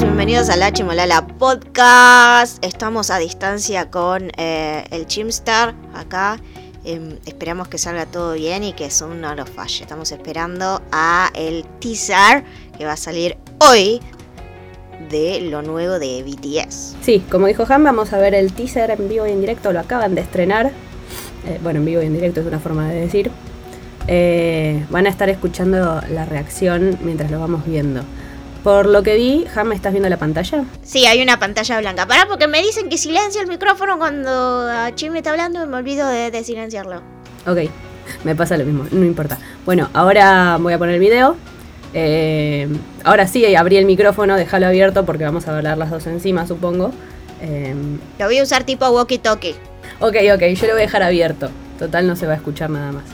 bienvenidos a La Chimolala Podcast. Estamos a distancia con eh, el Chimstar acá. Em, esperamos que salga todo bien y que Zoom no lo falle. Estamos esperando a el teaser que va a salir hoy de lo nuevo de BTS. Sí, como dijo Han, vamos a ver el teaser en vivo y en directo. Lo acaban de estrenar. Eh, bueno, en vivo y en directo es una forma de decir. Eh, van a estar escuchando la reacción mientras lo vamos viendo. Por lo que vi, Ham, ¿estás viendo la pantalla? Sí, hay una pantalla blanca. Pará, porque me dicen que silencia el micrófono cuando Chim está hablando y me olvido de, silenciarlo. Ok, me pasa lo mismo, no importa. Bueno, ahora voy a poner el video. Eh, ahora sí, abrí el micrófono, déjalo abierto porque vamos a hablar las dos encima, supongo. Eh, lo voy a usar tipo walkie-talkie. Ok, ok, yo lo voy a dejar abierto. Total, no se va a escuchar nada más.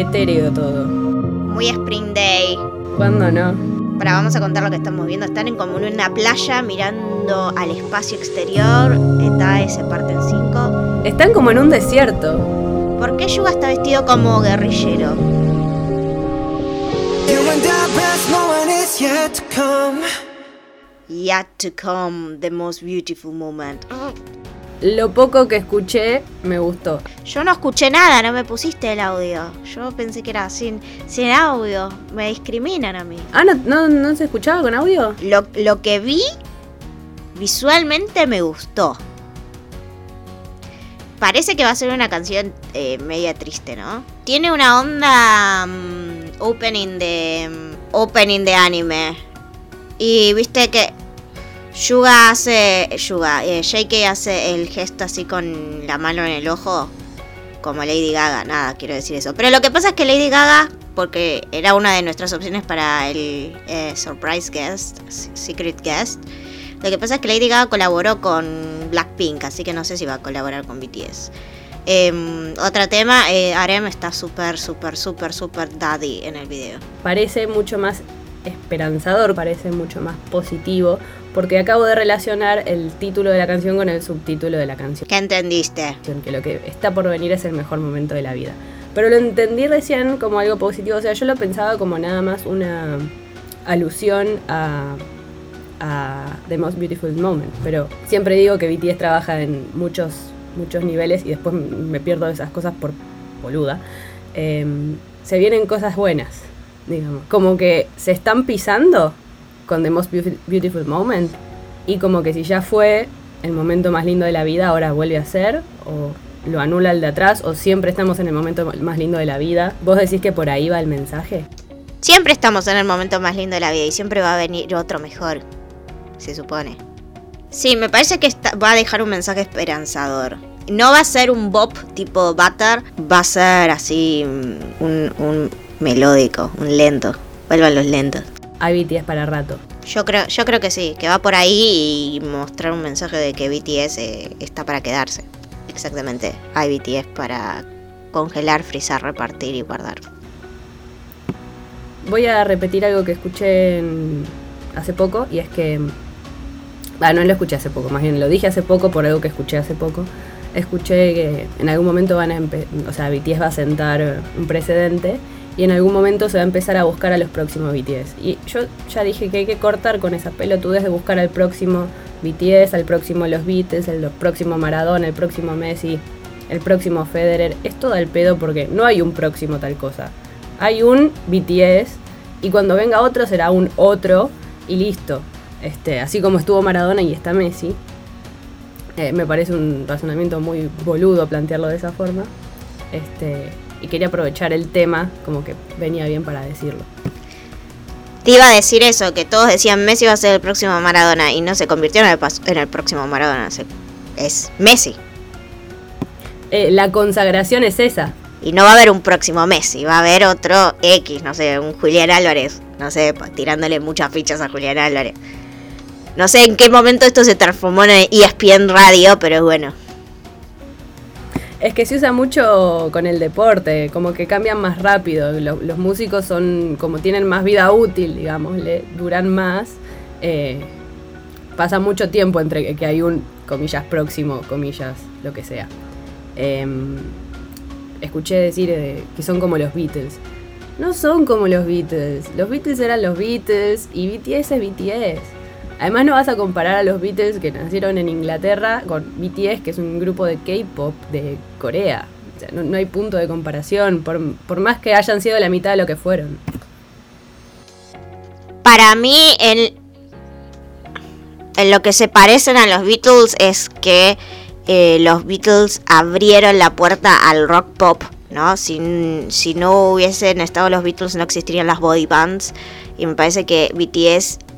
Etéreo todo. Muy Spring Day. ¿Cuándo no? Pero vamos a contar lo que estamos viendo. Están en como en una playa mirando al espacio exterior. Está ese parte en 5. Están como en un desierto. ¿Por qué Yuga está vestido como guerrillero? Yet to come, the most beautiful moment. Lo poco que escuché me gustó. Yo no escuché nada, no me pusiste el audio. Yo pensé que era sin, sin audio. Me discriminan a mí. Ah, ¿no, no, se escuchaba con audio? Lo, lo que vi visualmente me gustó. Parece que va a ser una canción eh, media triste, ¿no? Tiene una onda mm, opening de mm, opening de anime. Y viste que Yuga hace. Yuga, eh, JK hace el gesto así con la mano en el ojo. Como Lady Gaga, nada, quiero decir eso. Pero lo que pasa es que Lady Gaga, porque era una de nuestras opciones para el eh, Surprise Guest, Secret Guest. Lo que pasa es que Lady Gaga colaboró con Blackpink, así que no sé si va a colaborar con BTS. Em, otro tema, eh, Arem está súper, súper, súper, súper daddy en el video. Parece mucho más esperanzador, parece mucho más positivo, porque acabo de relacionar el título de la canción con el subtítulo de la canción. ¿Qué entendiste? Que lo que está por venir es el mejor momento de la vida. Pero lo entendí recién como algo positivo, o sea, yo lo pensaba como nada más una alusión a, a The Most Beautiful Moment, pero siempre digo que BTS trabaja en muchos, muchos niveles y después me pierdo esas cosas por boluda. Em, se vienen cosas buenas, como que se están pisando con The Most Beautiful Moment. Y como que si ya fue el momento más lindo de la vida, ahora vuelve a ser, o lo anula el de atrás, o siempre estamos en el momento más lindo de la vida. ¿Vos decís que por ahí va el mensaje? Siempre estamos en el momento más lindo de la vida y siempre va a venir otro mejor, se supone. Sí, me parece que va a dejar un mensaje esperanzador. No va a ser un bop tipo Butter, va a ser así mm, un melódico, un lento. Vuelvan los lentos hay BTS para rato. Yo creo, yo creo que sí, que va por ahí y mostrar un mensaje de que BTS eh, está para quedarse. Exactamente, hay BTS para congelar, frizar, repartir y guardar. Voy a repetir algo que escuché hace poco y es que... Ah, no lo escuché hace poco, más bien lo dije hace poco por algo que escuché hace poco. Escuché que en algún momento van a o sea, BTS va a sentar un precedente y en algún momento se va a empezar a buscar a los próximos BTS. Y yo ya dije que hay que cortar con esa pelotudez de buscar al próximo BTS, al próximo Los Beatles, el próximo Maradona, el próximo Messi, el próximo Federer. Es todo el pedo porque no hay un próximo tal cosa. Hay un BTS y cuando venga otro será un otro y listo. Este, así como estuvo Maradona y está Messi. Eh, me parece un razonamiento muy boludo plantearlo de esa forma. Este, y quería aprovechar el tema como que venía bien para decirlo. Te iba a decir eso, que todos decían Messi va a ser el próximo Maradona y no se convirtió en el, en el próximo Maradona, es Messi. Eh, la consagración es esa. Y no va a haber un próximo Messi, va a haber otro X, no sé, un Julián Álvarez, no sé, tirándole muchas fichas a Julián Álvarez. No sé en qué momento esto se transformó en ESPN Radio, pero bueno. Es que se usa mucho con el deporte, como que cambian más rápido. Los, músicos son como tienen más vida útil, digamos, duran más. Eh, pasa mucho tiempo entre que hay un comillas, próximo, comillas, lo que sea. Em, escuché decir eh, que son como los Beatles. No son como los Beatles. Los Beatles eran los Beatles y BTS es BTS. Además no vas a comparar a los Beatles que nacieron en Inglaterra con BTS, que es un grupo de K-Pop de Corea. O sea, no, hay punto de comparación, por, por más que hayan sido la mitad de lo que fueron. Para mí, en, lo que se parecen a los Beatles es que eh, los Beatles abrieron la puerta al rock pop, ¿no? Si, si no hubiesen estado los Beatles no existirían las body bands y me parece que BTS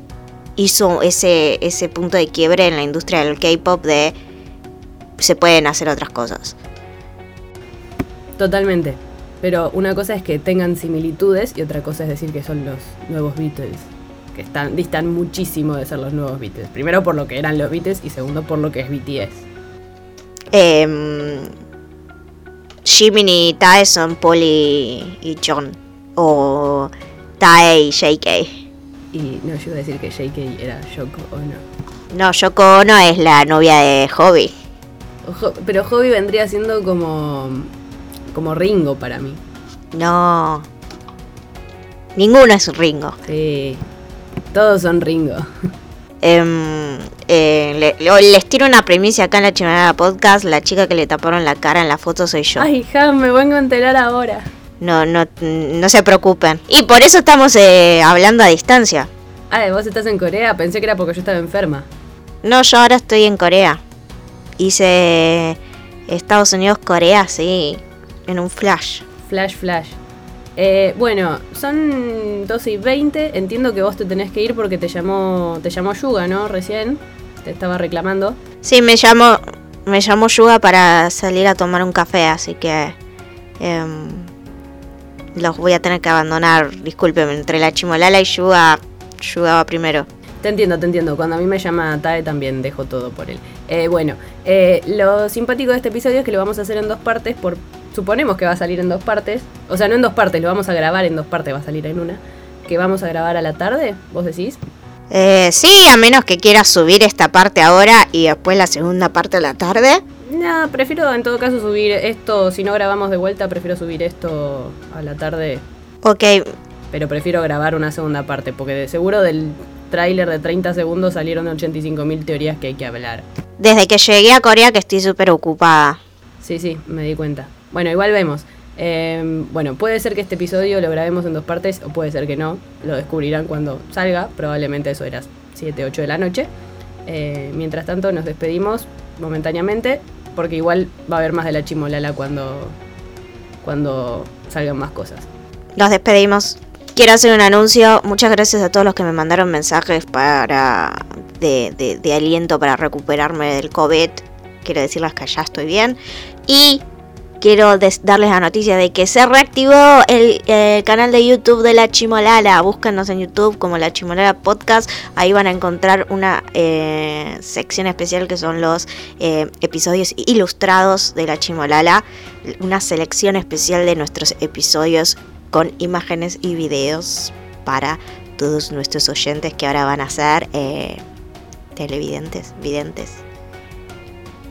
hizo ese, ese punto de quiebre en la industria del K-pop de se pueden hacer otras cosas. Totalmente. Pero una cosa es que tengan similitudes y otra cosa es decir que son los nuevos Beatles que están, distan muchísimo de ser los nuevos Beatles. Primero por lo que eran los Beatles y segundo por lo que es BTS. Eh, Jimmy y Tae son Paul y, John. O Tae y JK. Y no, yo iba a decir que JK era Yoko Ono. No, Yoko Ono es la novia de Hobby. pero Hobby vendría siendo como. como Ringo para mí. No. Ninguno es Ringo. Sí. Todos son Ringo. Em, eh, les tiro una premisa acá en la chimenea podcast. La chica que le taparon la cara en la foto soy yo. Ay, hija, me vengo a enterar ahora. No, no, no se preocupen. Y por eso estamos eh, hablando a distancia. Ah, vos estás en Corea. Pensé que era porque yo estaba enferma. No, yo ahora estoy en Corea. Hice Estados Unidos, Corea, sí. En un flash. Flash, flash. Eh, bueno, son 12 y 20. Entiendo que vos te tenés que ir porque te llamó, te llamó Yuga, ¿no? Recién. Te estaba reclamando. Sí, me llamó, me llamó Yuga para salir a tomar un café, así que em, los voy a tener que abandonar. Discúlpeme, entre la chimolala y Yuga, Yuga va primero. Te entiendo, te entiendo. Cuando a mí me llama Tae también dejo todo por él. Eh, bueno, eh, lo simpático de este episodio es que lo vamos a hacer en dos partes por suponemos que va a salir en dos partes, o sea, no en dos partes, lo vamos a grabar en dos partes, va a salir en una, que vamos a grabar a la tarde, vos decís. Eh, sí, a menos que quieras subir esta parte ahora y después la segunda parte a la tarde. No, prefiero en todo caso subir esto, si no grabamos de vuelta, prefiero subir esto a la tarde. Ok. Pero prefiero grabar una segunda parte, porque de seguro del tráiler de 30 segundos salieron 85.000 teorías que hay que hablar. Desde que llegué a Corea que estoy súper ocupada. Sí, sí, me di cuenta. Bueno, igual vemos. Em, bueno, puede ser que este episodio lo grabemos en dos partes o puede ser que no. Lo descubrirán cuando salga. Probablemente eso era 7, 8 de la noche. Eh, mientras tanto nos despedimos momentáneamente porque igual va a haber más de la chimolala cuando, cuando salgan más cosas. Nos despedimos. Quiero hacer un anuncio. Muchas gracias a todos los que me mandaron mensajes para de, de aliento para recuperarme del COVID. Quiero decirles que ya estoy bien. Y quiero darles la noticia de que se reactivó el, canal de YouTube de La Chimolala. Búscanos en YouTube como La Chimolala Podcast. Ahí van a encontrar una eh, sección especial que son los eh, episodios ilustrados de La Chimolala. Una selección especial de nuestros episodios con imágenes y videos para todos nuestros oyentes que ahora van a ser eh, televidentes, videntes.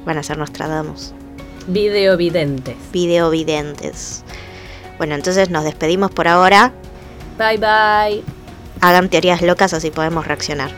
Van a ser Nostradamus. Videovidentes. Videovidentes. Bueno, entonces nos despedimos por ahora. Bye bye. Hagan teorías locas así podemos reaccionar.